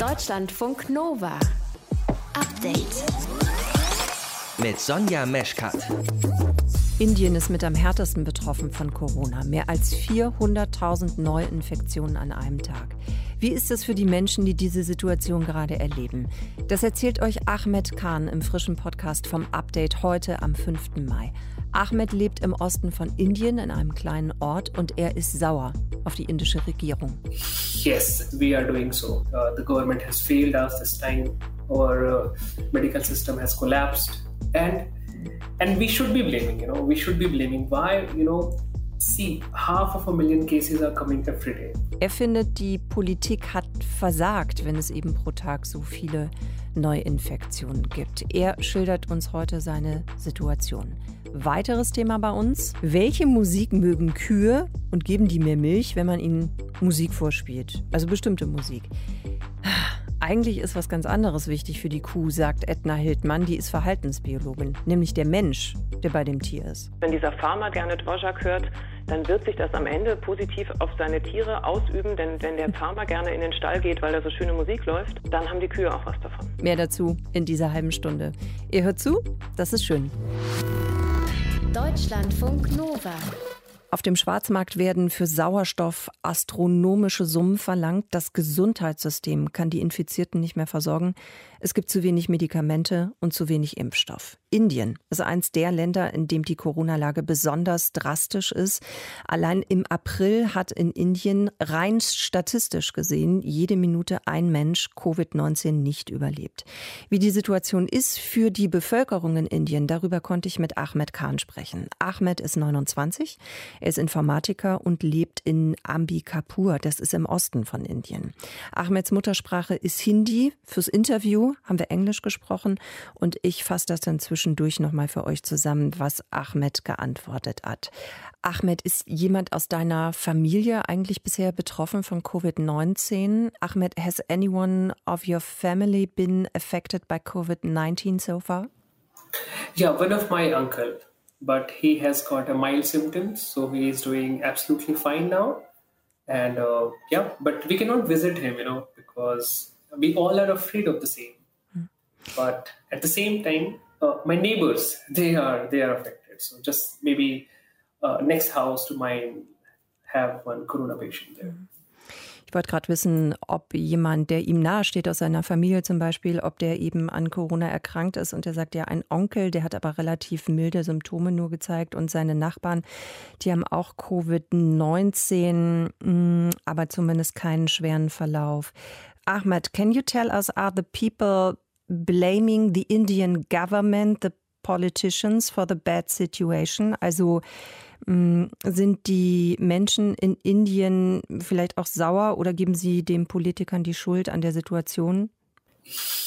Deutschlandfunk Nova. Update. Mit Sonja Meschkat. Indien ist mit am härtesten betroffen von Corona. Mehr als 400.000 Neuinfektionen an einem Tag. Wie ist es für die Menschen, die diese Situation gerade erleben? Das erzählt euch Ahmed Khan im frischen Podcast vom Update heute am 5. Mai. Ahmed lebt im Osten von Indien in einem kleinen Ort und er ist sauer auf die indische Regierung. Yes, we are doing so. Uh, the government has failed us this time. Our uh, medical system has collapsed, and and we should be blaming. You know, we should be blaming. Why? You know, see, half of a million cases are coming every day. Er findet, die Politik hat versagt, wenn es eben pro Tag so viele Neuinfektionen gibt. Er schildert uns heute seine Situation. Weiteres Thema bei uns. Welche Musik mögen Kühe und geben die mehr Milch, wenn man ihnen Musik vorspielt? Also bestimmte Musik. Eigentlich ist was ganz anderes wichtig für die Kuh, sagt Edna Hildmann, die ist Verhaltensbiologin, nämlich der Mensch, der bei dem Tier ist. Wenn dieser Farmer gerne Dvorak hört, dann wird sich das am Ende positiv auf seine Tiere ausüben, denn wenn der Farmer gerne in den Stall geht, weil da so schöne Musik läuft, dann haben die Kühe auch was davon. Mehr dazu in dieser halben Stunde. Ihr hört zu, das ist schön. Deutschlandfunk Nova. Auf dem Schwarzmarkt werden für Sauerstoff astronomische Summen verlangt. Das Gesundheitssystem kann die Infizierten nicht mehr versorgen. Es gibt zu wenig Medikamente und zu wenig Impfstoff. Indien ist eins der Länder, in dem die Corona-Lage besonders drastisch ist. Allein im April hat in Indien rein statistisch gesehen jede Minute ein Mensch Covid-19 nicht überlebt. Wie die Situation ist für die Bevölkerung in Indien, darüber konnte ich mit Ahmed Khan sprechen. Ahmed ist 29, er ist Informatiker und lebt in Ambikapur, das ist im Osten von Indien. Ahmeds Muttersprache ist Hindi. Fürs Interview haben wir Englisch gesprochen und ich fasse das dann zwischendurch nochmal für euch zusammen, was Ahmed geantwortet hat. Ahmed, ist jemand aus deiner Familie eigentlich bisher betroffen von Covid-19? Ahmed, has anyone of your family been affected by COVID-19 so far? Yeah, one of my uncle, but he has got a mild symptoms, so he is doing absolutely fine now. And uh, yeah, but we cannot visit him, you know, because we all are afraid of the same. but at the same time uh, my neighbors they are they are affected. So just maybe uh, next house to mine have one corona patient there. Ich wollte gerade wissen, ob jemand, der ihm nahesteht aus seiner Familie zum Beispiel, ob der eben an Corona erkrankt ist. Und er sagt ja, ein Onkel, der hat aber relativ milde Symptome nur gezeigt. Und seine Nachbarn, die haben auch Covid-19, mm, aber zumindest keinen schweren Verlauf. Ahmed, can you tell us, are the people blaming the Indian government, the politicians for the bad situation? Also mm, sind die Menschen in Indien vielleicht auch sauer oder geben sie den Politikern die Schuld an der Situation?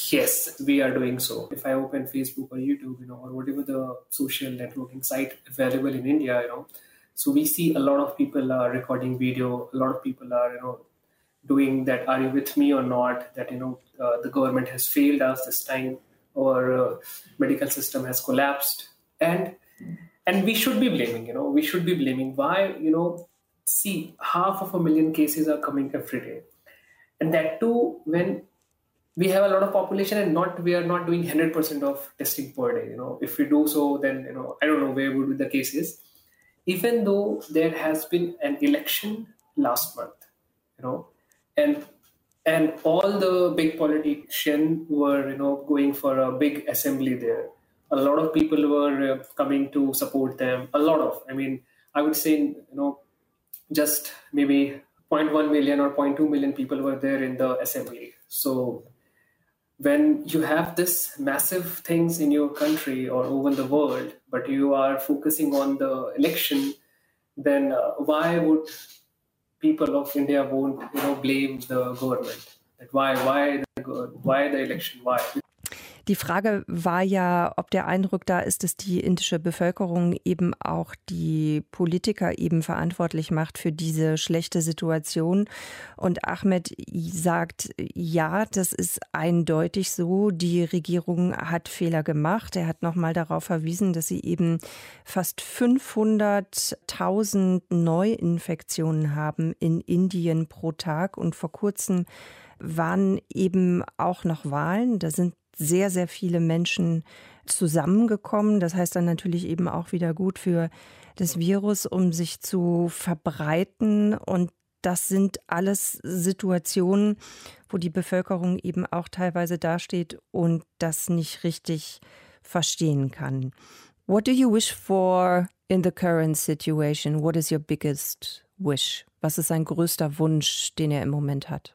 Yes, we are doing so. If I open Facebook or YouTube, you know, or whatever the social networking site available in India, you know, so we see a lot of people are recording video, a lot of people are, you know, doing that are you with me or not that you know uh, the government has failed us this time. Or uh, medical system has collapsed. And and we should be blaming you know we should be blaming. Why you know see half of a million cases are coming every day. And that too when we have a lot of population and not we are not doing 100% of testing per day you know. If we do so then you know i don't know where would be the cases. Even though there has been an election last month you know and and all the big politicians were you know going for a big assembly there. A lot of people were uh, coming to support them. A lot of i mean i would say you know just maybe 0.1 million or 0.2 million people were there in the assembly. So when you have this massive things in your country or over the world but you are focusing on the election then uh, why would people of India won't you know blame the government. That why why the why the election why Die Frage war ja, ob der Eindruck da ist, dass die indische Bevölkerung eben auch die Politiker eben verantwortlich macht für diese schlechte Situation. Und Ahmed sagt, ja, das ist eindeutig so. Die Regierung hat Fehler gemacht. Er hat nochmal darauf verwiesen, dass sie eben fast 500.000 Neuinfektionen haben in Indien pro Tag. Und vor kurzem waren eben auch noch Wahlen. Da sind sehr, sehr viele Menschen zusammengekommen. Das heißt dann natürlich eben auch wieder gut für das Virus, um sich zu verbreiten. Und das sind alles Situationen, wo die Bevölkerung eben auch teilweise dasteht und das nicht richtig verstehen kann. What do you wish for in the current situation? What is your biggest wish? Was ist sein größter Wunsch, den er im Moment hat?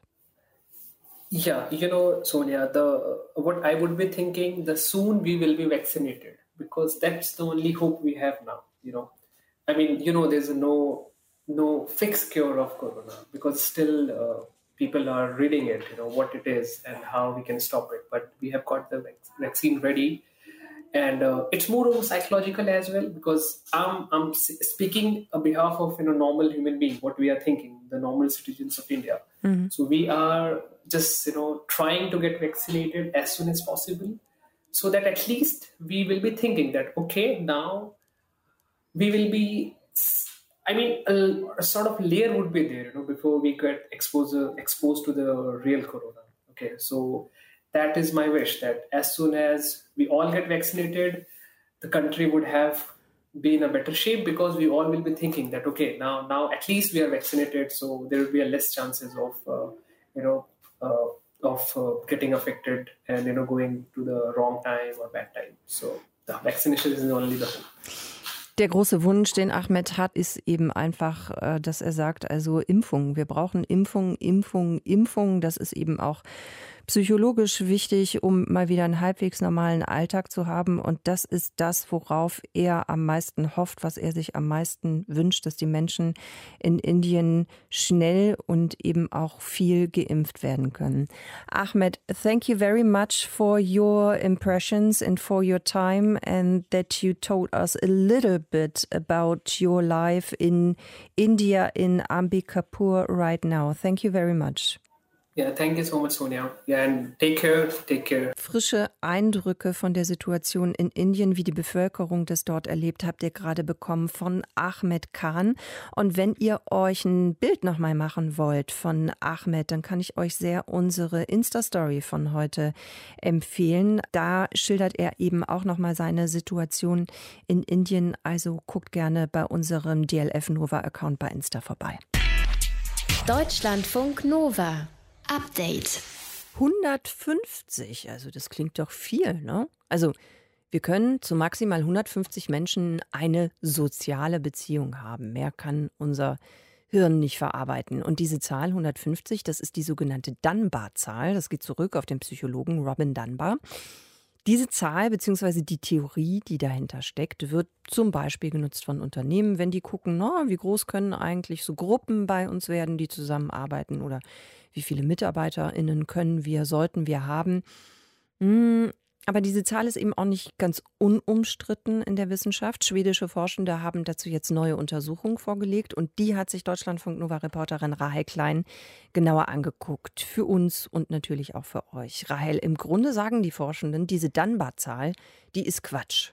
Yeah, you know, Sonia, the what I would be thinking, the soon we will be vaccinated because that's the only hope we have now. You know, I mean, you know, there's no no fixed cure of corona because still uh, people are reading it, you know, what it is and how we can stop it. But we have got the vaccine ready, and uh, it's more of psychological as well because I'm I'm speaking on behalf of you know normal human being, what we are thinking, the normal citizens of India. Mm-hmm. So we are just you know trying to get vaccinated as soon as possible so that at least we will be thinking that okay now we will be i mean a, a sort of layer would be there you know before we get exposed exposed to the real corona okay so that is my wish that as soon as we all get vaccinated the country would have be in a better shape because we all will be thinking that okay now now at least we are vaccinated so there will be a less chances of uh, you know uh, of uh, getting affected and you know going to the wrong time or bad time. So the vaccination is only the hope. Der große Wunsch, den Ahmed hat, ist eben einfach, äh, dass er sagt, also Impfung. Wir brauchen Impfung, Impfung, Impfung. Das ist eben auch psychologisch wichtig, um mal wieder einen halbwegs normalen Alltag zu haben. Und das ist das, worauf er am meisten hofft, was er sich am meisten wünscht, dass die Menschen in Indien schnell und eben auch viel geimpft werden können. Ahmed, thank you very much for your impressions and for your time and that you told us a little bit about your life in India in Ambikapur right now. Thank you very much. Yeah, thank you so much, Sonia. Yeah, and take care, take care. Frische Eindrücke von der Situation in Indien, wie die Bevölkerung das dort erlebt, habt ihr gerade bekommen von Ahmed Khan. Und wenn ihr euch ein Bild nochmal machen wollt von Ahmed, dann kann ich euch sehr unsere Insta-Story von heute empfehlen. Da schildert er eben auch nochmal seine Situation in Indien. Also guckt gerne bei unserem DLF Nova-Account bei Insta vorbei. Deutschlandfunk Nova. Update. 150, also das klingt doch viel, ne? Also wir können zu maximal 150 Menschen eine soziale Beziehung haben. Mehr kann unser Hirn nicht verarbeiten. Und diese Zahl 150, das ist die sogenannte Dunbar-Zahl. Das geht zurück auf den Psychologen Robin Dunbar. Diese Zahl bzw. die Theorie, die dahinter steckt, wird zum Beispiel genutzt von Unternehmen, wenn die gucken, na, wie groß können eigentlich so Gruppen bei uns werden, die zusammenarbeiten oder wie viele MitarbeiterInnen können wir, sollten wir haben. Aber diese Zahl ist eben auch nicht ganz unumstritten in der Wissenschaft. Schwedische Forschende haben dazu jetzt neue Untersuchungen vorgelegt und die hat sich Deutschlandfunk Nova-Reporterin Rahel Klein genauer angeguckt. Für uns und natürlich auch für euch. Rahel, im Grunde sagen die Forschenden, diese Dunbar-Zahl, die ist Quatsch.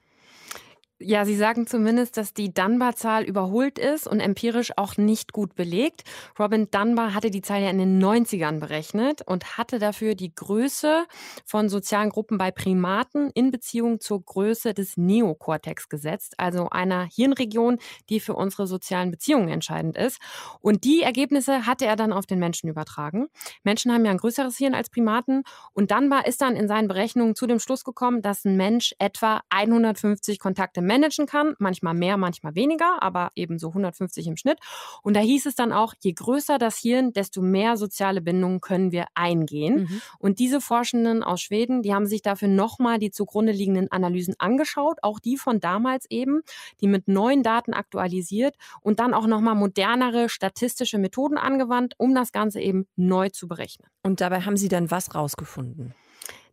Ja, Sie sagen zumindest, dass die Dunbar-Zahl überholt ist und empirisch auch nicht gut belegt. Robin Dunbar hatte die Zahl ja in den 90ern berechnet und hatte dafür die Größe von sozialen Gruppen bei Primaten in Beziehung zur Größe des Neokortex gesetzt, also einer Hirnregion, die für unsere sozialen Beziehungen entscheidend ist. Und die Ergebnisse hatte er dann auf den Menschen übertragen. Menschen haben ja ein größeres Hirn als Primaten und Dunbar ist dann in seinen Berechnungen zu dem Schluss gekommen, dass ein Mensch etwa 150 Kontakte managen kann, manchmal mehr, manchmal weniger, aber eben so 150 im Schnitt. Und da hieß es dann auch, je größer das Hirn, desto mehr soziale Bindungen können wir eingehen. Mhm. Und diese Forschenden aus Schweden, die haben sich dafür nochmal die zugrunde liegenden Analysen angeschaut, auch die von damals eben, die mit neuen Daten aktualisiert und dann auch nochmal modernere statistische Methoden angewandt, um das Ganze eben neu zu berechnen. Und dabei haben Sie dann was rausgefunden?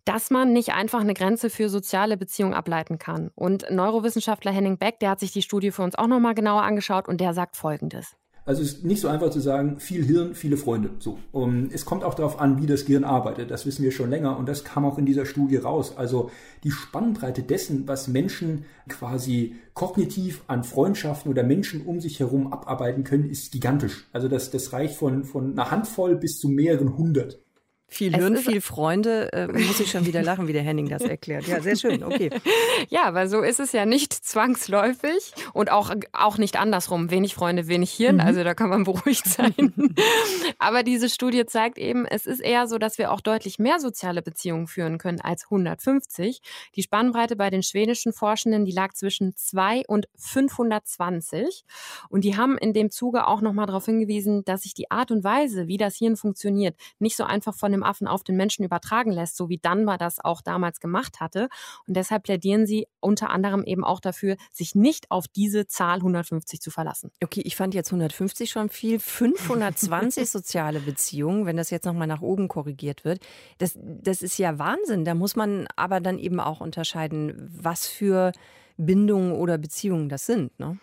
Dass man nicht einfach eine Grenze für soziale Beziehungen ableiten kann. Und Neurowissenschaftler Henning Beck, der hat sich die Studie für uns auch nochmal genauer angeschaut und der sagt Folgendes. Also es ist nicht so einfach zu sagen, viel Hirn, viele Freunde. So. Und es kommt auch darauf an, wie das Gehirn arbeitet. Das wissen wir schon länger und das kam auch in dieser Studie raus. Also die Spannbreite dessen, was Menschen quasi kognitiv an Freundschaften oder Menschen um sich herum abarbeiten können, ist gigantisch. Also das, das reicht von, von einer Handvoll bis zu mehreren hundert. Viel Hirn, viel Freunde, äh, muss ich schon wieder lachen, wie der Henning das erklärt. Ja, sehr schön, okay. ja, aber so ist es ja nicht zwangsläufig und auch, auch nicht andersrum. Wenig Freunde, wenig Hirn, mhm. also da kann man beruhigt sein. aber diese Studie zeigt eben, es ist eher so, dass wir auch deutlich mehr soziale Beziehungen führen können als 150. Die Spannbreite bei den schwedischen Forschenden, die lag zwischen 2 und 520. Und die haben in dem Zuge auch nochmal darauf hingewiesen, dass sich die Art und Weise, wie das Hirn funktioniert, nicht so einfach von dem Affen auf den Menschen übertragen lässt, so wie Dunbar das auch damals gemacht hatte. Und deshalb plädieren sie unter anderem eben auch dafür, sich nicht auf diese Zahl 150 zu verlassen. Okay, ich fand jetzt 150 schon viel. 520 soziale Beziehungen, wenn das jetzt nochmal nach oben korrigiert wird, das, das ist ja Wahnsinn. Da muss man aber dann eben auch unterscheiden, was für Bindungen oder Beziehungen das sind. Ne?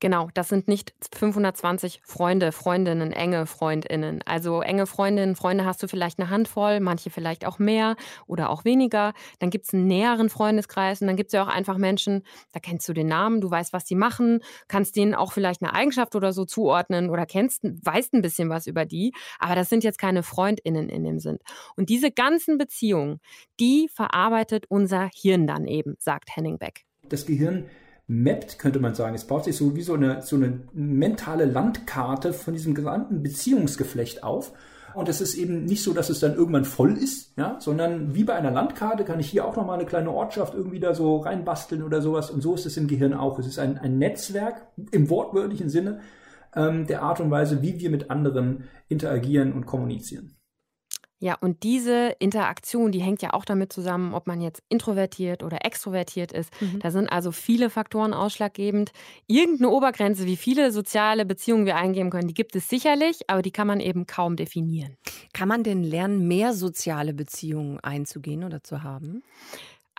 Genau, das sind nicht 520 Freunde, Freundinnen, enge Freundinnen. Also enge Freundinnen, Freunde hast du vielleicht eine Handvoll, manche vielleicht auch mehr oder auch weniger. Dann gibt es einen näheren Freundeskreis und dann gibt es ja auch einfach Menschen, da kennst du den Namen, du weißt, was die machen, kannst denen auch vielleicht eine Eigenschaft oder so zuordnen oder kennst, weißt ein bisschen was über die. Aber das sind jetzt keine Freundinnen in dem Sinn. Und diese ganzen Beziehungen, die verarbeitet unser Hirn dann eben, sagt Henning Beck. Das Gehirn mappt, könnte man sagen. Es baut sich so wie so eine, so eine mentale Landkarte von diesem gesamten Beziehungsgeflecht auf. Und es ist eben nicht so, dass es dann irgendwann voll ist, ja, sondern wie bei einer Landkarte kann ich hier auch nochmal eine kleine Ortschaft irgendwie da so reinbasteln oder sowas. Und so ist es im Gehirn auch. Es ist ein, ein Netzwerk im wortwörtlichen Sinne ähm, der Art und Weise, wie wir mit anderen interagieren und kommunizieren. Ja, und diese Interaktion, die hängt ja auch damit zusammen, ob man jetzt introvertiert oder extrovertiert ist. Mhm. Da sind also viele Faktoren ausschlaggebend. Irgendeine Obergrenze, wie viele soziale Beziehungen wir eingeben können, die gibt es sicherlich, aber die kann man eben kaum definieren. Kann man denn lernen, mehr soziale Beziehungen einzugehen oder zu haben?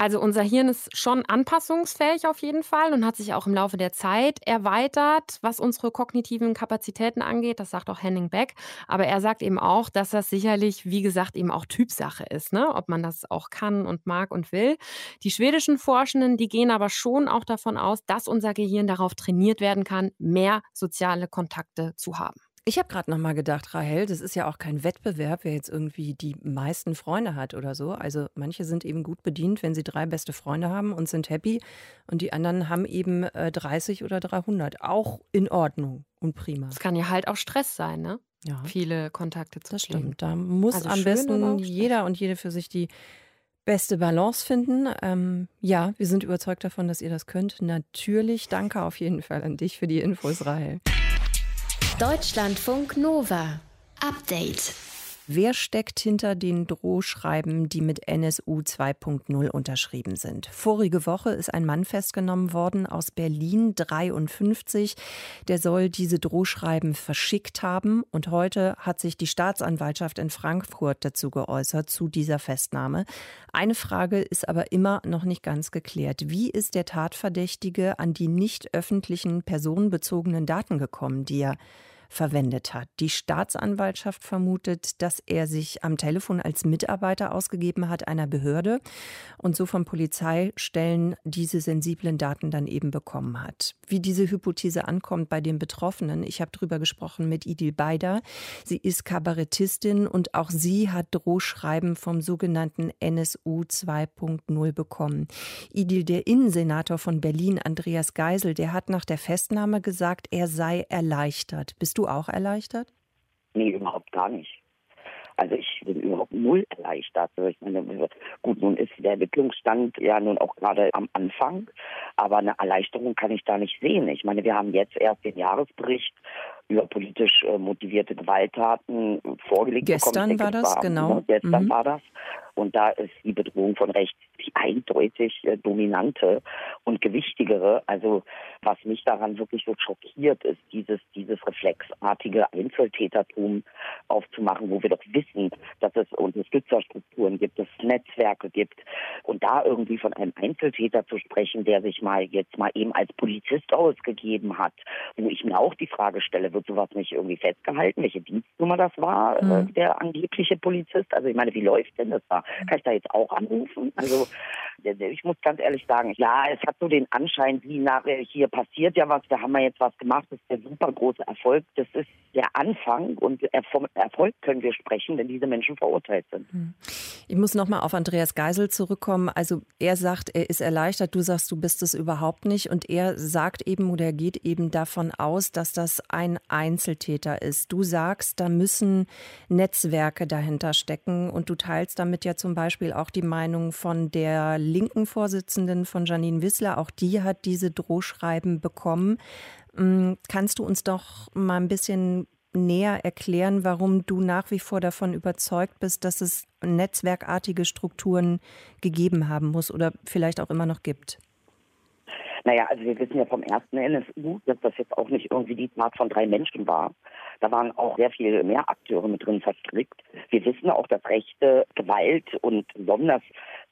Also unser Hirn ist schon anpassungsfähig auf jeden Fall und hat sich auch im Laufe der Zeit erweitert, was unsere kognitiven Kapazitäten angeht. Das sagt auch Henning Beck. Aber er sagt eben auch, dass das sicherlich, wie gesagt, eben auch Typsache ist, ne? ob man das auch kann und mag und will. Die schwedischen Forschenden, die gehen aber schon auch davon aus, dass unser Gehirn darauf trainiert werden kann, mehr soziale Kontakte zu haben. Ich habe gerade noch mal gedacht, Rahel, das ist ja auch kein Wettbewerb, wer jetzt irgendwie die meisten Freunde hat oder so. Also manche sind eben gut bedient, wenn sie drei beste Freunde haben und sind happy. Und die anderen haben eben äh, 30 oder 300. Auch in Ordnung und prima. Es kann ja halt auch Stress sein, ne? Ja. Viele Kontakte zu Das stimmt. Da muss also am besten jeder und jede für sich die beste Balance finden. Ähm, ja, wir sind überzeugt davon, dass ihr das könnt. Natürlich. Danke auf jeden Fall an dich für die Infos, Rahel. Deutschlandfunk Nova. Update. Wer steckt hinter den Drohschreiben, die mit NSU 2.0 unterschrieben sind? Vorige Woche ist ein Mann festgenommen worden aus Berlin, 53. Der soll diese Drohschreiben verschickt haben. Und heute hat sich die Staatsanwaltschaft in Frankfurt dazu geäußert, zu dieser Festnahme. Eine Frage ist aber immer noch nicht ganz geklärt. Wie ist der Tatverdächtige an die nicht öffentlichen personenbezogenen Daten gekommen, die er verwendet hat. Die Staatsanwaltschaft vermutet, dass er sich am Telefon als Mitarbeiter ausgegeben hat einer Behörde und so von Polizeistellen diese sensiblen Daten dann eben bekommen hat. Wie diese Hypothese ankommt bei den Betroffenen, ich habe darüber gesprochen mit Idil Beider. Sie ist Kabarettistin und auch sie hat Drohschreiben vom sogenannten NSU 2.0 bekommen. Idil, der Innensenator von Berlin, Andreas Geisel, der hat nach der Festnahme gesagt, er sei erleichtert. Bist du auch erleichtert? Nee, überhaupt gar nicht. Also ich bin überhaupt null erleichtert. Also ich meine, gut, nun ist der Entwicklungsstand ja nun auch gerade am Anfang, aber eine Erleichterung kann ich da nicht sehen. Ich meine, wir haben jetzt erst den Jahresbericht über politisch äh, motivierte Gewalttaten vorgelegt Gestern bekommen. war das, war, genau. Gestern mhm. war das. Und da ist die Bedrohung von rechts die eindeutig äh, dominante und gewichtigere. Also was mich daran wirklich so schockiert, ist dieses, dieses reflexartige Einzeltätertum aufzumachen, wo wir doch wissen, dass es, Unterstützerstrukturen gibt, es Netzwerke gibt. Und da irgendwie von einem Einzeltäter zu sprechen, der sich mal jetzt mal eben als Polizist ausgegeben hat, wo ich mir auch die Frage stelle, wird sowas nicht irgendwie festgehalten, welche Dienstnummer das war, mhm. äh, der angebliche Polizist? Also ich meine, wie läuft denn das da? Kann ich da jetzt auch anrufen? Also ich muss ganz ehrlich sagen, ja, es hat so den Anschein, wie nachher hier passiert ja was, da haben wir jetzt was gemacht, das ist der super große Erfolg. Das ist der Anfang und vom Erfolg können wir sprechen, wenn diese Menschen verurteilt sind. Hm. Ich muss nochmal auf Andreas Geisel zurückkommen. Also er sagt, er ist erleichtert, du sagst, du bist es überhaupt nicht und er sagt eben oder geht eben davon aus, dass das ein Einzeltäter ist. Du sagst, da müssen Netzwerke dahinter stecken und du teilst damit ja zum Beispiel auch die Meinung von der linken Vorsitzenden von Janine Wissler. Auch die hat diese Drohschreiben bekommen. Mm, kannst du uns doch mal ein bisschen näher erklären, warum du nach wie vor davon überzeugt bist, dass es netzwerkartige Strukturen gegeben haben muss oder vielleicht auch immer noch gibt? Naja, also wir wissen ja vom ersten NSU, dass das jetzt auch nicht irgendwie die Tat von drei Menschen war. Da waren auch sehr viel mehr Akteure mit drin verstrickt. Wir wissen auch, dass rechte Gewalt und besonders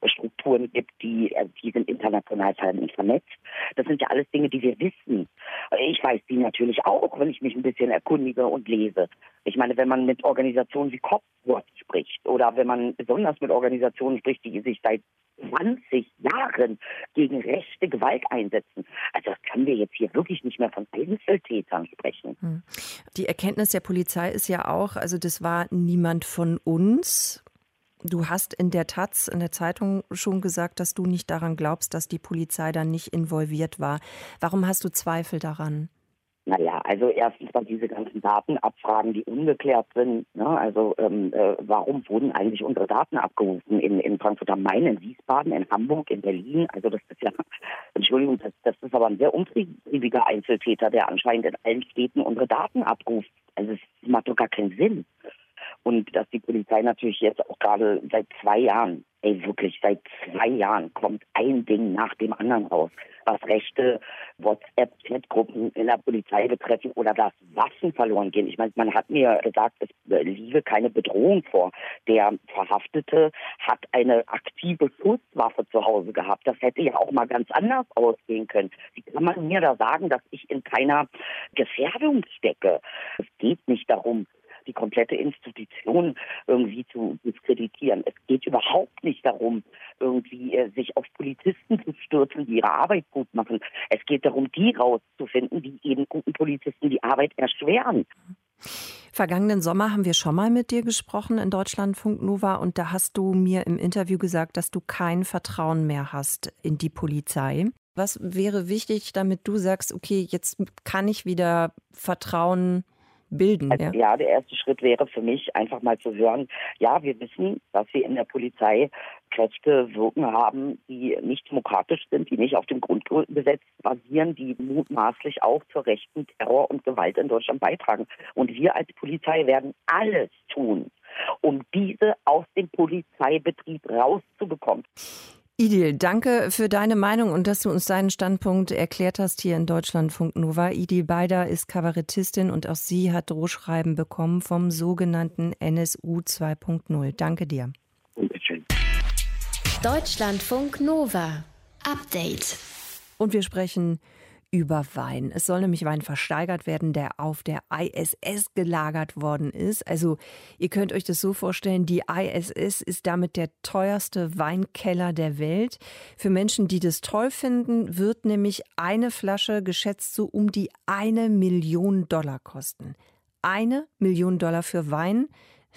Strukturen gibt, die, äh, die sind international vernetzt. Das sind ja alles Dinge, die wir wissen. Ich weiß die natürlich auch, wenn ich mich ein bisschen erkundige und lese. Ich meine, wenn man mit Organisationen wie Copwatch spricht oder wenn man besonders mit Organisationen spricht, die sich seit 20 Jahren gegen rechte Gewalt einsetzen. Also das können wir jetzt hier wirklich nicht mehr von Einzeltätern sprechen. Hm. Die Erkenntnis der Polizei ist ja auch, also das war niemand von uns. Du hast in der Taz, in der Zeitung schon gesagt, dass du nicht daran glaubst, dass die Polizei da nicht involviert war. Warum hast du Zweifel daran? Naja, also erstens mal diese ganzen Datenabfragen, die ungeklärt sind. Ne? Also ähm, äh, warum wurden eigentlich unsere Daten abgerufen in, in Frankfurt am Main, in Wiesbaden, in Hamburg, in Berlin? Also das ist ja, Entschuldigung, das, das ist aber ein sehr umtriebiger Einzeltäter, der anscheinend in allen Städten unsere Daten abruft. Also es macht doch gar keinen Sinn. Und dass die Polizei natürlich jetzt auch gerade seit zwei Jahren, ey wirklich seit zwei Jahren kommt ein Ding nach dem anderen raus, was rechte WhatsApp-Chatgruppen in der Polizei betreffen oder dass Waffen verloren gehen. Ich meine, man hat mir gesagt, es liege keine Bedrohung vor. Der Verhaftete hat eine aktive Schusswaffe zu Hause gehabt. Das hätte ja auch mal ganz anders ausgehen können. Wie kann man mir da sagen, dass ich in keiner Gefährdung stecke? Es geht nicht darum, die komplette Institution irgendwie zu diskreditieren. Es geht überhaupt nicht darum, irgendwie äh, sich auf Polizisten zu stürzen, die ihre Arbeit gut machen. Es geht darum, die rauszufinden, die eben guten Polizisten die Arbeit erschweren. Vergangenen Sommer haben wir schon mal mit dir gesprochen in Deutschlandfunk Nova und da hast du mir im Interview gesagt, dass du kein Vertrauen mehr hast in die Polizei. Was wäre wichtig, damit du sagst, okay, jetzt kann ich wieder Vertrauen bilden. Also, ja. ja, der erste Schritt wäre für mich einfach mal zu hören, ja, wir wissen, dass wir in der Polizei Kräfte wirken haben, die nicht demokratisch sind, die nicht auf dem Grundgesetz basieren, die mutmaßlich auch zur rechten Terror und Gewalt in Deutschland beitragen. Und wir als Polizei werden alles tun, um diese aus dem Polizeibetrieb rauszubekommen. Idil, danke für deine Meinung und dass du uns deinen Standpunkt erklärt hast hier in Deutschlandfunk Nova. Idil Beider ist Kabarettistin und auch sie hat Drohschreiben bekommen vom sogenannten NSU 2.0. Danke dir. Deutschlandfunk Nova. Update. Und wir sprechen über Wein. Es soll nämlich Wein versteigert werden, der auf der ISS gelagert worden ist. Also ihr könnt euch das so vorstellen, die ISS ist damit der teuerste Weinkeller der Welt. Für Menschen, die das toll finden, wird nämlich eine Flasche geschätzt so um die eine Million Dollar kosten. Eine Million Dollar für Wein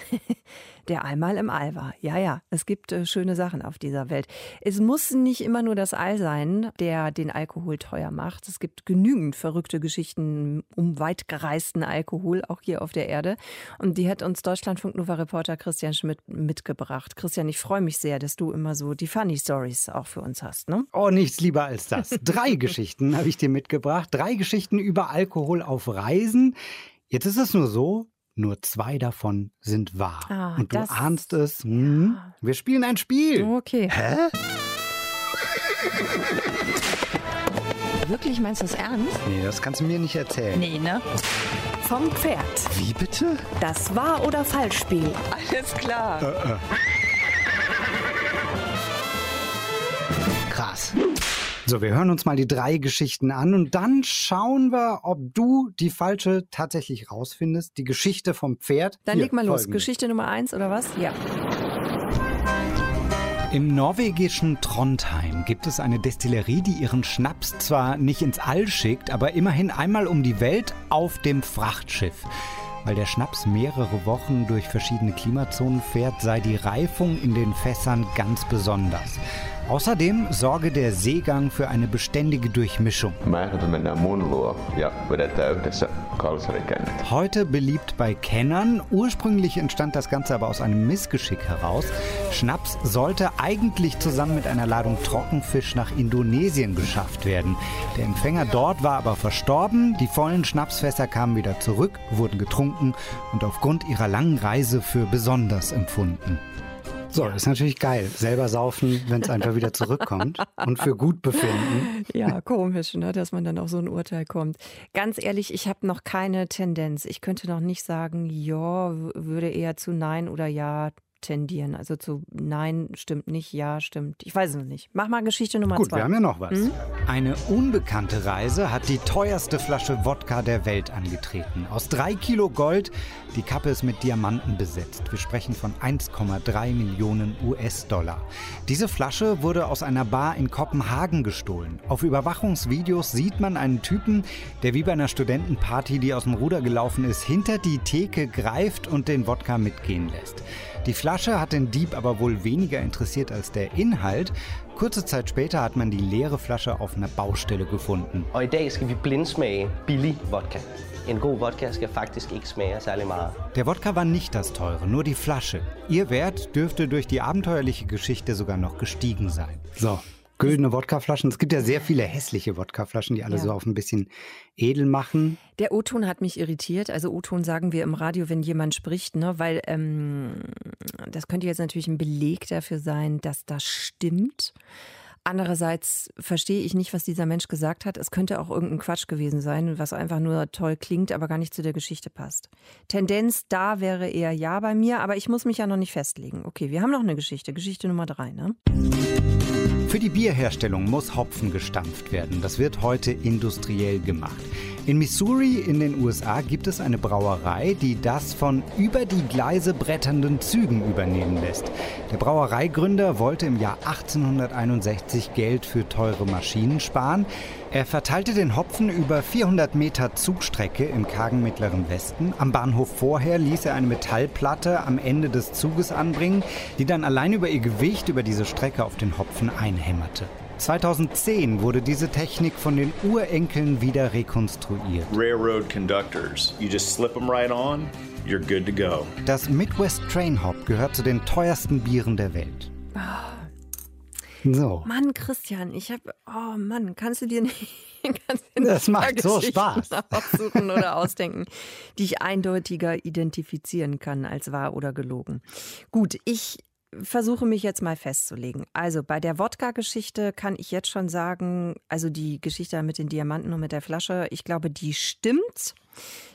der einmal im All war. Ja, ja, es gibt äh, schöne Sachen auf dieser Welt. Es muss nicht immer nur das All sein, der den Alkohol teuer macht. Es gibt genügend verrückte Geschichten um weit gereisten Alkohol, auch hier auf der Erde. Und die hat uns Deutschlandfunk Nova Reporter Christian Schmidt mitgebracht. Christian, ich freue mich sehr, dass du immer so die Funny Stories auch für uns hast. Ne? Oh, nichts lieber als das. Drei Geschichten habe ich dir mitgebracht. Drei Geschichten über Alkohol auf Reisen. Jetzt ist es nur so, nur zwei davon sind wahr. Ah, Und du ahnst es. Hm? Ja. Wir spielen ein Spiel. Okay. Hä? Wirklich, meinst du das ernst? Nee, das kannst du mir nicht erzählen. Nee, ne? Vom Pferd. Wie bitte? Das Wahr- oder Falschspiel. Alles klar. Äh, äh. So, wir hören uns mal die drei Geschichten an und dann schauen wir, ob du die falsche tatsächlich rausfindest. Die Geschichte vom Pferd. Dann Hier, leg mal los. Geschichte Nummer eins oder was? Ja. Im norwegischen Trondheim gibt es eine Destillerie, die ihren Schnaps zwar nicht ins All schickt, aber immerhin einmal um die Welt auf dem Frachtschiff. Weil der Schnaps mehrere Wochen durch verschiedene Klimazonen fährt, sei die Reifung in den Fässern ganz besonders. Außerdem sorge der Seegang für eine beständige Durchmischung. Heute beliebt bei Kennern. Ursprünglich entstand das Ganze aber aus einem Missgeschick heraus. Schnaps sollte eigentlich zusammen mit einer Ladung Trockenfisch nach Indonesien geschafft werden. Der Empfänger dort war aber verstorben. Die vollen Schnapsfässer kamen wieder zurück, wurden getrunken und aufgrund ihrer langen Reise für besonders empfunden. So, ist natürlich geil. Selber saufen, wenn es einfach wieder zurückkommt und für gut befinden. Ja, komisch, ne, dass man dann auf so ein Urteil kommt. Ganz ehrlich, ich habe noch keine Tendenz. Ich könnte noch nicht sagen, ja, würde eher zu Nein oder Ja tendieren. Also zu Nein stimmt nicht, Ja stimmt. Ich weiß es nicht. Mach mal Geschichte Nummer Gut, zwei. Gut, wir haben ja noch was. Mhm. Eine unbekannte Reise hat die teuerste Flasche Wodka der Welt angetreten. Aus drei Kilo Gold, die Kappe ist mit Diamanten besetzt. Wir sprechen von 1,3 Millionen US-Dollar. Diese Flasche wurde aus einer Bar in Kopenhagen gestohlen. Auf Überwachungsvideos sieht man einen Typen, der wie bei einer Studentenparty, die aus dem Ruder gelaufen ist, hinter die Theke greift und den Wodka mitgehen lässt. Die Flasche hat den Dieb aber wohl weniger interessiert als der Inhalt. Kurze Zeit später hat man die leere Flasche auf einer Baustelle gefunden. Og i dag skal vi blindsmage billig vodka. En god vodka skal faktisk ikke smage særlig meget. Der Wodka war nicht das teure, nur die Flasche. Ihr Wert dürfte durch die abenteuerliche Geschichte sogar noch gestiegen sein. So, güldene Wodkaflaschen. Es gibt ja sehr viele hässliche Wodkaflaschen, die alle ja. so auf ein bisschen edel machen. Der O-Ton hat mich irritiert. Also O-Ton sagen wir im Radio, wenn jemand spricht, ne? weil ähm, das könnte jetzt natürlich ein Beleg dafür sein, dass das stimmt. Andererseits verstehe ich nicht, was dieser Mensch gesagt hat. Es könnte auch irgendein Quatsch gewesen sein, was einfach nur toll klingt, aber gar nicht zu der Geschichte passt. Tendenz da wäre eher ja bei mir, aber ich muss mich ja noch nicht festlegen. Okay, wir haben noch eine Geschichte. Geschichte Nummer drei, ne? Für die Bierherstellung muss Hopfen gestampft werden. Das wird heute industriell gemacht. In Missouri in den USA gibt es eine Brauerei, die das von über die Gleise bretternden Zügen übernehmen lässt. Der Brauereigründer wollte im Jahr 1861 Geld für teure Maschinen sparen. Er verteilte den Hopfen über 400 Meter Zugstrecke im kargen Mittleren Westen. Am Bahnhof vorher ließ er eine Metallplatte am Ende des Zuges anbringen, die dann allein über ihr Gewicht über diese Strecke auf den Hopfen einhämmerte. 2010 wurde diese Technik von den Urenkeln wieder rekonstruiert. Railroad conductors. You just slip them right on, you're good to go. Das Midwest Train Hop gehört zu den teuersten Bieren der Welt. So. Mann, Christian, ich habe, oh Mann, kannst du dir nicht, kannst du das macht so Spaß. aussuchen oder ausdenken, die ich eindeutiger identifizieren kann als wahr oder gelogen. Gut, ich versuche mich jetzt mal festzulegen. Also bei der Wodka-Geschichte kann ich jetzt schon sagen, also die Geschichte mit den Diamanten und mit der Flasche, ich glaube, die stimmt.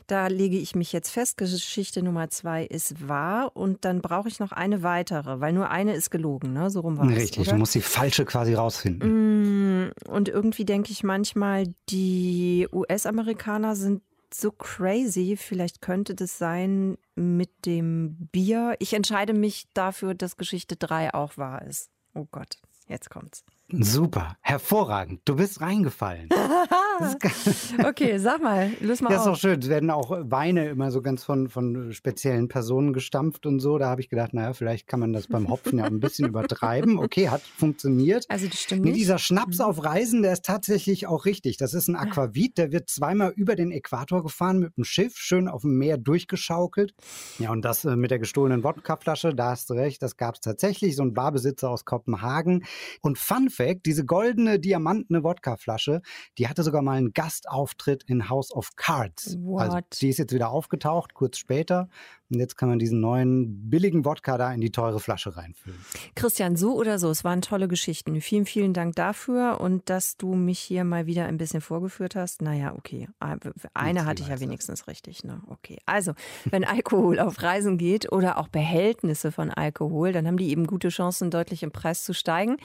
Da lege ich mich jetzt fest. Geschichte Nummer zwei ist wahr und dann brauche ich noch eine weitere, weil nur eine ist gelogen, ne? So rum war es. Richtig, oder? du musst die falsche quasi rausfinden. Mm, und irgendwie denke ich manchmal, die US-Amerikaner sind so crazy. Vielleicht könnte das sein mit dem Bier. Ich entscheide mich dafür, dass Geschichte 3 auch wahr ist. Oh Gott, jetzt kommt's. Super, hervorragend. Du bist reingefallen. okay, sag mal, löse mal Das ist auch schön. Es werden auch Weine immer so ganz von, von speziellen Personen gestampft und so. Da habe ich gedacht, naja, vielleicht kann man das beim Hopfen ja ein bisschen übertreiben. Okay, hat funktioniert. Also das stimmt nicht. Dieser Schnaps auf Reisen, der ist tatsächlich auch richtig. Das ist ein Aquavit, der wird zweimal über den Äquator gefahren mit dem Schiff, schön auf dem Meer durchgeschaukelt. Ja, und das äh, mit der gestohlenen Wodkaflasche, da hast du recht, das gab es tatsächlich. So ein Barbesitzer aus Kopenhagen. Und Fun Fact, diese goldene, diamantene Wodkaflasche, die hatte sogar mal einen Gastauftritt in House of Cards. What? Also die ist jetzt wieder aufgetaucht, kurz später. Und jetzt kann man diesen neuen billigen Wodka da in die teure Flasche reinfüllen. Christian, so oder so, es waren tolle Geschichten. Vielen, vielen Dank dafür und dass du mich hier mal wieder ein bisschen vorgeführt hast. Naja, okay. Ah, eine hatte ich ja wenigstens richtig. Ne? Okay. Also, wenn Alkohol auf Reisen geht oder auch Behältnisse von Alkohol, dann haben die eben gute Chancen, deutlich im Preis zu steigen.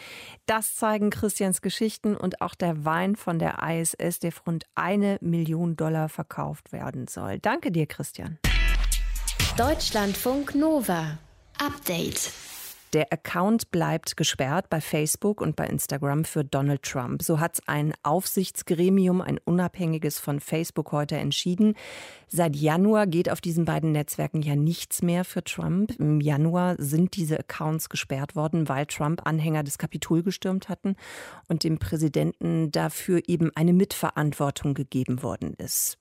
Das zeigen Christians Geschichten und auch der Wein von der ISS, der für rund eine Million Dollar verkauft werden soll. Danke dir, Christian. Deutschlandfunk Nova. Update. Der Account bleibt gesperrt bei Facebook und bei Instagram für Donald Trump. So hat ein Aufsichtsgremium, ein unabhängiges von Facebook heute entschieden. Seit Januar geht auf diesen beiden Netzwerken ja nichts mehr für Trump. Im Januar sind diese Accounts gesperrt worden, weil Trump Anhänger des Kapitol gestürmt hatten und dem Präsidenten dafür eben eine Mitverantwortung gegeben worden ist.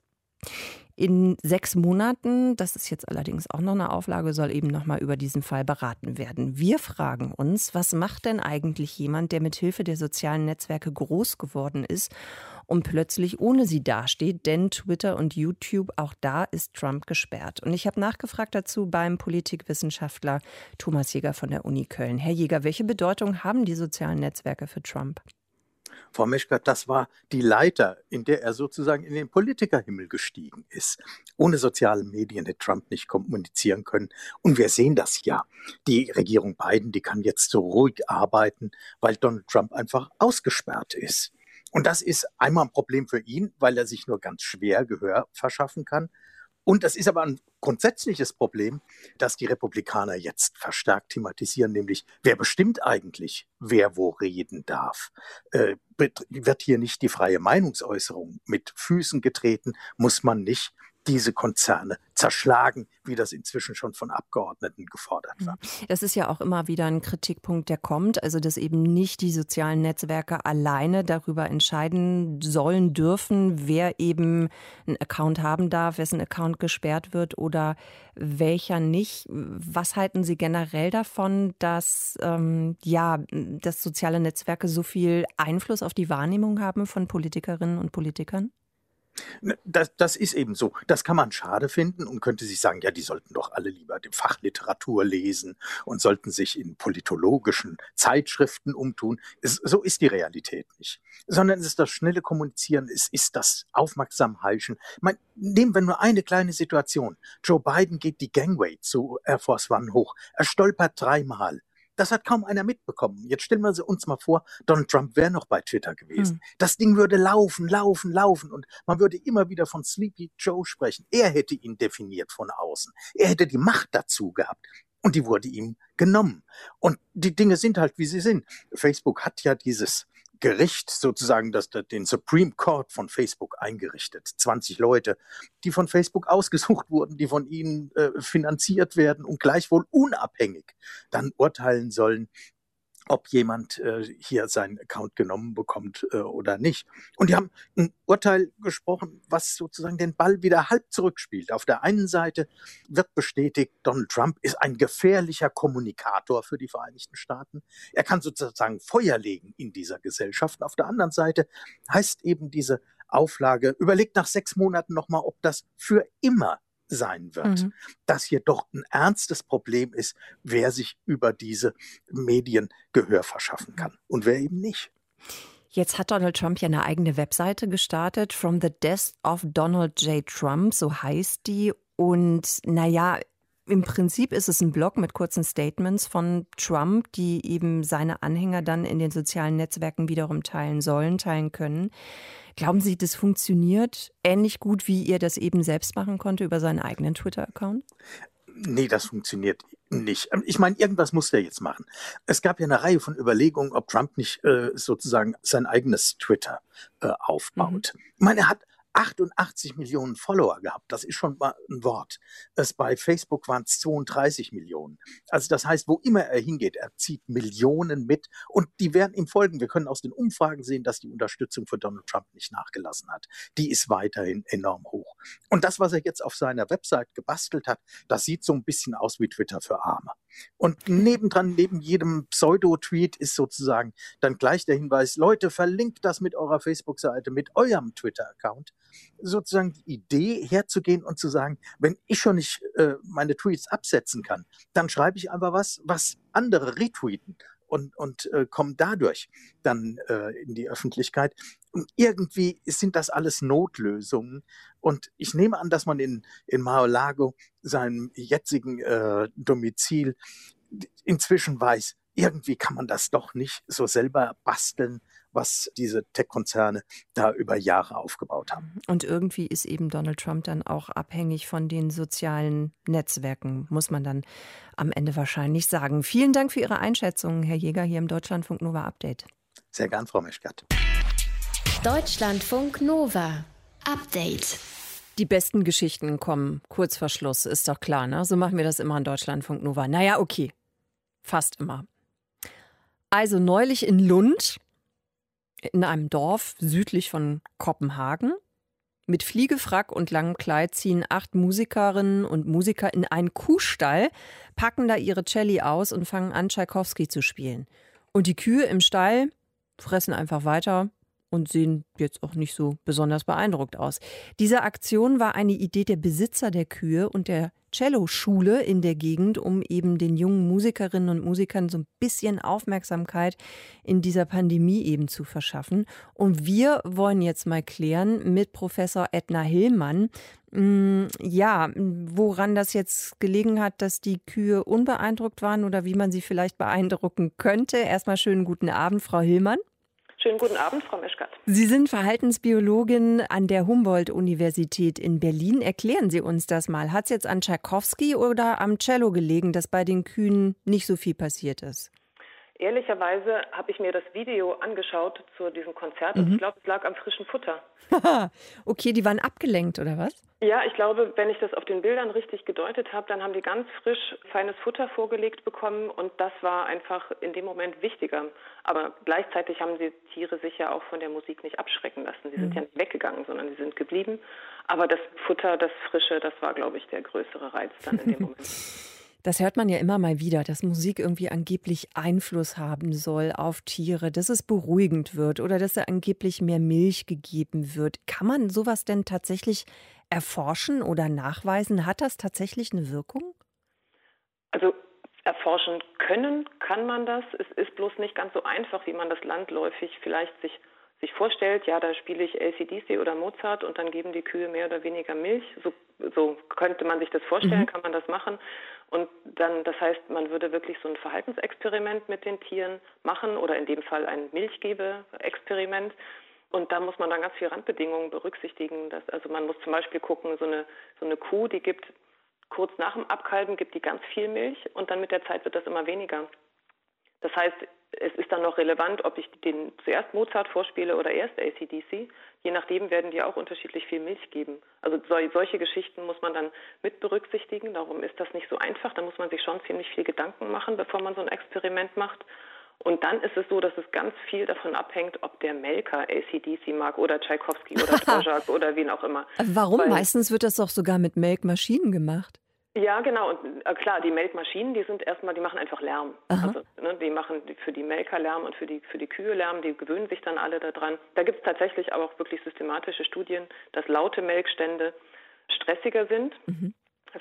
In sechs Monaten, das ist jetzt allerdings auch noch eine Auflage, soll eben noch mal über diesen Fall beraten werden. Wir fragen uns, was macht denn eigentlich jemand, der mit Hilfe der sozialen Netzwerke groß geworden ist und plötzlich ohne sie dasteht? Denn Twitter und YouTube, auch da ist Trump gesperrt. Und ich habe nachgefragt dazu beim Politikwissenschaftler Thomas Jäger von der Uni Köln. Herr Jäger, welche Bedeutung haben die sozialen Netzwerke für Trump? Frau Meschkat, das war die Leiter, in der er sozusagen in den Politikerhimmel gestiegen ist. Ohne soziale Medien hätte Trump nicht kommunizieren können. Und wir sehen das ja. Die Regierung Biden, die kann jetzt so ruhig arbeiten, weil Donald Trump einfach ausgesperrt ist. Und das ist einmal ein Problem für ihn, weil er sich nur ganz schwer Gehör verschaffen kann. Und das ist aber ein grundsätzliches Problem, das die Republikaner jetzt verstärkt thematisieren, nämlich wer bestimmt eigentlich, wer wo reden darf? Äh, wird hier nicht die freie Meinungsäußerung mit Füßen getreten? Muss man nicht diese Konzerne zerschlagen, wie das inzwischen schon von Abgeordneten gefordert wird. Das ist ja auch immer wieder ein Kritikpunkt, der kommt, also dass eben nicht die sozialen Netzwerke alleine darüber entscheiden sollen dürfen, wer eben einen Account haben darf, wessen Account gesperrt wird oder welcher nicht. Was halten Sie generell davon, dass ähm, ja, dass soziale Netzwerke so viel Einfluss auf die Wahrnehmung haben von Politikerinnen und Politikern? Ne, das, das ist eben so. Das kann man schade finden und könnte sich sagen, ja, die sollten doch alle lieber die Fachliteratur lesen und sollten sich in politologischen Zeitschriften umtun. Es, so ist die Realität nicht. Sondern es ist das schnelle Kommunizieren, es ist das Aufmerksamheischen. Mein, nehmen wir nur eine kleine Situation. Joe Biden geht die Gangway zu Air Force One hoch. Er stolpert dreimal. Das hat kaum einer mitbekommen. Jetzt stellen wir uns mal vor, Donald Trump wäre noch bei Twitter gewesen. Hm. Das Ding würde laufen, laufen, laufen und man würde immer wieder von Sleepy Joe sprechen. Er hätte ihn definiert von außen. Er hätte die Macht dazu gehabt. Und die wurde ihm genommen. Und die Dinge sind halt, wie sie sind. Facebook hat ja dieses Gericht sozusagen das, den Supreme Court von Facebook eingerichtet. 20 Leute, die von Facebook ausgesucht wurden, die von ihnen äh, finanziert werden und gleichwohl unabhängig dann urteilen sollen, ob jemand äh, hier seinen Account genommen bekommt äh, oder nicht. Und die haben ein Urteil gesprochen, was sozusagen den Ball wieder halb zurückspielt. Auf der einen Seite wird bestätigt, Donald Trump ist ein gefährlicher Kommunikator für die Vereinigten Staaten. Er kann sozusagen Feuer legen in dieser Gesellschaft. Auf der anderen Seite heißt eben diese Auflage, überlegt nach sechs Monaten nochmal, ob das für immer sein wird. Mhm. Das hier doch ein ernstes Problem ist, wer sich über diese Medien Gehör verschaffen kann und wer eben nicht. Jetzt hat Donald Trump ja eine eigene Webseite gestartet, From the Death of Donald J. Trump, so heißt die. Und naja, im Prinzip ist es ein Blog mit kurzen Statements von Trump, die eben seine Anhänger dann in den sozialen Netzwerken wiederum teilen sollen, teilen können. Glauben Sie, das funktioniert ähnlich gut, wie ihr das eben selbst machen konnte über seinen eigenen Twitter-Account? Nee, das funktioniert nicht. Ich meine, irgendwas muss der jetzt machen. Es gab ja eine Reihe von Überlegungen, ob Trump nicht äh, sozusagen sein eigenes Twitter äh, aufbaut. Mhm. Ich meine, er hat 88 Millionen Follower gehabt. Das ist schon mal ein Wort. Es bei Facebook waren es 32 Millionen. Also das heißt, wo immer er hingeht, er zieht Millionen mit und die werden ihm folgen. Wir können aus den Umfragen sehen, dass die Unterstützung für Donald Trump nicht nachgelassen hat. Die ist weiterhin enorm hoch. Und das, was er jetzt auf seiner Website gebastelt hat, das sieht so ein bisschen aus wie Twitter für Arme. Und nebendran, neben jedem Pseudo-Tweet ist sozusagen dann gleich der Hinweis, Leute, verlinkt das mit eurer Facebook-Seite, mit eurem Twitter-Account sozusagen die Idee herzugehen und zu sagen, wenn ich schon nicht äh, meine Tweets absetzen kann, dann schreibe ich einfach was, was andere retweeten und, und äh, kommen dadurch dann äh, in die Öffentlichkeit. Und irgendwie sind das alles Notlösungen. Und ich nehme an, dass man in, in Mar-a-Lago, seinem jetzigen äh, Domizil, inzwischen weiß, irgendwie kann man das doch nicht so selber basteln, was diese Tech-Konzerne da über Jahre aufgebaut haben. Und irgendwie ist eben Donald Trump dann auch abhängig von den sozialen Netzwerken, muss man dann am Ende wahrscheinlich sagen. Vielen Dank für Ihre Einschätzung, Herr Jäger, hier im Deutschlandfunk Nova Update. Sehr gern, Frau Meschkat. Deutschlandfunk Nova Update. Die besten Geschichten kommen kurz vor Schluss, ist doch klar, ne? So machen wir das immer in Deutschlandfunk Nova. Naja, okay. Fast immer. Also neulich in Lund, in einem Dorf südlich von Kopenhagen, mit Fliegefrack und langem Kleid ziehen acht Musikerinnen und Musiker in einen Kuhstall, packen da ihre Celli aus und fangen an, Tschaikowski zu spielen. Und die Kühe im Stall fressen einfach weiter, und sehen jetzt auch nicht so besonders beeindruckt aus. Diese Aktion war eine Idee der Besitzer der Kühe und der Cello-Schule in der Gegend, um eben den jungen Musikerinnen und Musikern so ein bisschen Aufmerksamkeit in dieser Pandemie eben zu verschaffen. Und wir wollen jetzt mal klären mit Professor Edna Hillmann, mm, ja, woran das jetzt gelegen hat, dass die Kühe unbeeindruckt waren oder wie man sie vielleicht beeindrucken könnte. Erstmal schönen guten Abend, Frau Hillmann. Schönen guten Abend, Frau Meschkat. Sie sind Verhaltensbiologin an der Humboldt-Universität in Berlin. Erklären Sie uns das mal. Hat es jetzt an Tschaikowski oder am Cello gelegen, dass bei den Kühen nicht so viel passiert ist? Ehrlicherweise habe ich mir das Video angeschaut zu diesem Konzert und mhm. ich glaube, es lag am frischen Futter. okay, die waren abgelenkt oder was? Ja, ich glaube, wenn ich das auf den Bildern richtig gedeutet habe, dann haben die ganz frisch feines Futter vorgelegt bekommen und das war einfach in dem Moment wichtiger. Aber gleichzeitig haben die Tiere sich ja auch von der Musik nicht abschrecken lassen. Die mhm. sind ja nicht weggegangen, sondern die sind geblieben. Aber das Futter, das Frische, das war, glaube ich, der größere Reiz dann in dem Moment. Das hört man ja immer mal wieder, dass Musik irgendwie angeblich Einfluss haben soll auf Tiere, dass es beruhigend wird oder dass da angeblich mehr Milch gegeben wird. Kann man sowas denn tatsächlich erforschen oder nachweisen? Hat das tatsächlich eine Wirkung? Also erforschen können kann man das. Es ist bloß nicht ganz so einfach, wie man das landläufig vielleicht sich sich vorstellt, ja, da spiele ich ACDC oder Mozart und dann geben die Kühe mehr oder weniger Milch. So, so könnte man sich das vorstellen, mhm. kann man das machen. Und dann, das heißt, man würde wirklich so ein Verhaltensexperiment mit den Tieren machen oder in dem Fall ein Milchgebe-Experiment. Und da muss man dann ganz viele Randbedingungen berücksichtigen. Dass, also man muss zum Beispiel gucken, so eine, so eine Kuh, die gibt kurz nach dem Abkalben, gibt die ganz viel Milch und dann mit der Zeit wird das immer weniger. Das heißt, es ist dann noch relevant, ob ich den zuerst Mozart vorspiele oder erst ACDC. Je nachdem werden die auch unterschiedlich viel Milch geben. Also solche Geschichten muss man dann mit berücksichtigen. Darum ist das nicht so einfach. Da muss man sich schon ziemlich viel Gedanken machen, bevor man so ein Experiment macht. Und dann ist es so, dass es ganz viel davon abhängt, ob der Melker ACDC mag oder Tchaikovsky oder Dvorak oder wen auch immer. Warum? Weil, Meistens wird das doch sogar mit Melkmaschinen gemacht. Ja, genau. Und äh, klar, die Melkmaschinen, die sind erstmal, die machen einfach Lärm. Aha. Also, ne, die machen für die Melker Lärm und für die, für die Kühe Lärm, die gewöhnen sich dann alle daran. Da gibt es tatsächlich aber auch wirklich systematische Studien, dass laute Melkstände stressiger sind. Mhm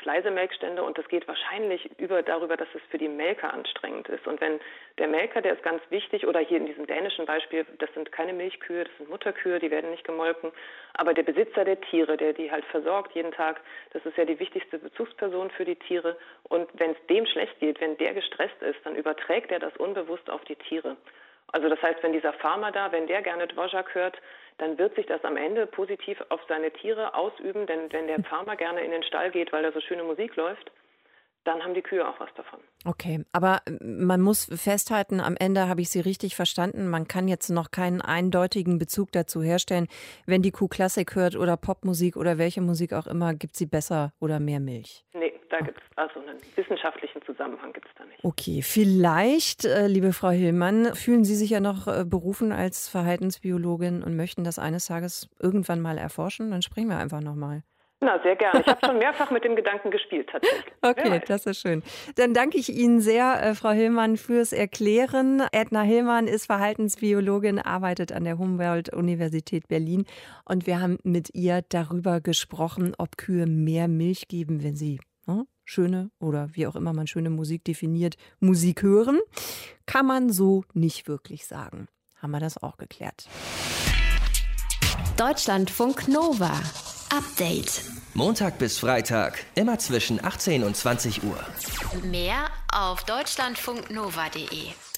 leise Melkstände und das geht wahrscheinlich über darüber, dass es für die Melker anstrengend ist. Und wenn der Melker, der ist ganz wichtig, oder hier in diesem dänischen Beispiel, das sind keine Milchkühe, das sind Mutterkühe, die werden nicht gemolken, aber der Besitzer der Tiere, der die halt versorgt jeden Tag, das ist ja die wichtigste Bezugsperson für die Tiere. Und wenn es dem schlecht geht, wenn der gestresst ist, dann überträgt er das unbewusst auf die Tiere. Also das heißt, wenn dieser Farmer da, wenn der gerne Dvorak hört, dann wird sich das am Ende positiv auf seine Tiere ausüben, denn wenn der Farmer gerne in den Stall geht, weil da so schöne Musik läuft, dann haben die Kühe auch was davon. Okay, aber man muss festhalten, am Ende habe ich Sie richtig verstanden, man kann jetzt noch keinen eindeutigen Bezug dazu herstellen, wenn die Kuh Klassik hört oder Popmusik oder welche Musik auch immer, gibt sie besser oder mehr Milch? Da gibt es also einen wissenschaftlichen Zusammenhang gibt es da nicht. Okay, vielleicht, äh, liebe Frau Hillmann, fühlen Sie sich ja noch äh, berufen als Verhaltensbiologin und möchten das eines Tages irgendwann mal erforschen? Dann sprechen wir einfach nochmal. Na, sehr gerne. Ich habe schon mehrfach mit dem Gedanken gespielt, tatsächlich. Okay, das ist schön. Dann danke ich Ihnen sehr, äh, Frau Hillmann, fürs Erklären. Edna Hillmann ist Verhaltensbiologin, arbeitet an der Humboldt-Universität Berlin. Und wir haben mit ihr darüber gesprochen, ob Kühe mehr Milch geben, wenn sie schöne oder wie auch immer man schöne Musik definiert, Musik hören. Kann man so nicht wirklich sagen. Haben wir das auch geklärt. Deutschlandfunk Nova. Update. Montag bis Freitag, immer zwischen 18 und 20 Uhr. Mehr auf deutschlandfunknova.de.